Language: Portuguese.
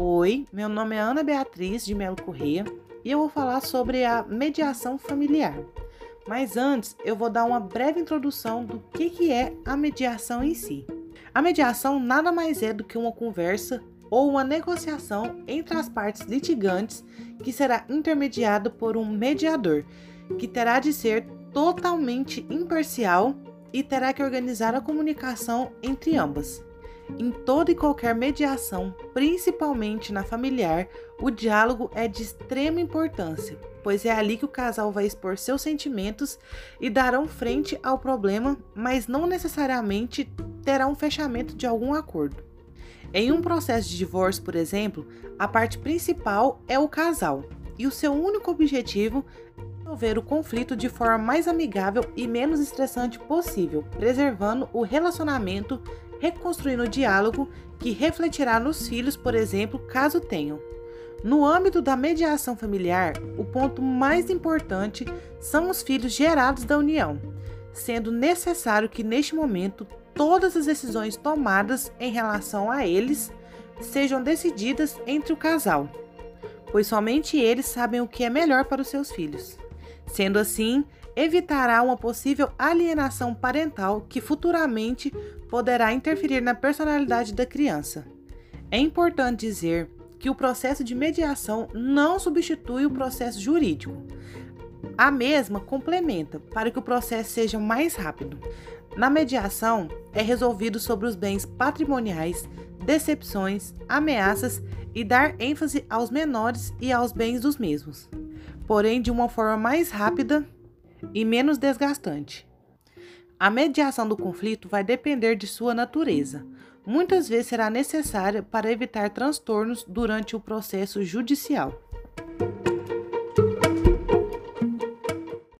Oi, meu nome é Ana Beatriz de Melo Correia e eu vou falar sobre a mediação familiar. Mas antes, eu vou dar uma breve introdução do que, que é a mediação em si. A mediação nada mais é do que uma conversa ou uma negociação entre as partes litigantes que será intermediado por um mediador, que terá de ser totalmente imparcial e terá que organizar a comunicação entre ambas. Em toda e qualquer mediação, principalmente na familiar, o diálogo é de extrema importância, pois é ali que o casal vai expor seus sentimentos e darão frente ao problema, mas não necessariamente terá um fechamento de algum acordo. Em um processo de divórcio, por exemplo, a parte principal é o casal, e o seu único objetivo é resolver o conflito de forma mais amigável e menos estressante possível, preservando o relacionamento reconstruindo o diálogo que refletirá nos filhos, por exemplo, caso tenham. No âmbito da mediação familiar, o ponto mais importante são os filhos gerados da união, sendo necessário que neste momento todas as decisões tomadas em relação a eles sejam decididas entre o casal, pois somente eles sabem o que é melhor para os seus filhos. Sendo assim, evitará uma possível alienação parental que futuramente poderá interferir na personalidade da criança. É importante dizer que o processo de mediação não substitui o processo jurídico. A mesma complementa para que o processo seja mais rápido. Na mediação, é resolvido sobre os bens patrimoniais, decepções, ameaças e dar ênfase aos menores e aos bens dos mesmos, porém de uma forma mais rápida e menos desgastante. A mediação do conflito vai depender de sua natureza. Muitas vezes será necessária para evitar transtornos durante o processo judicial.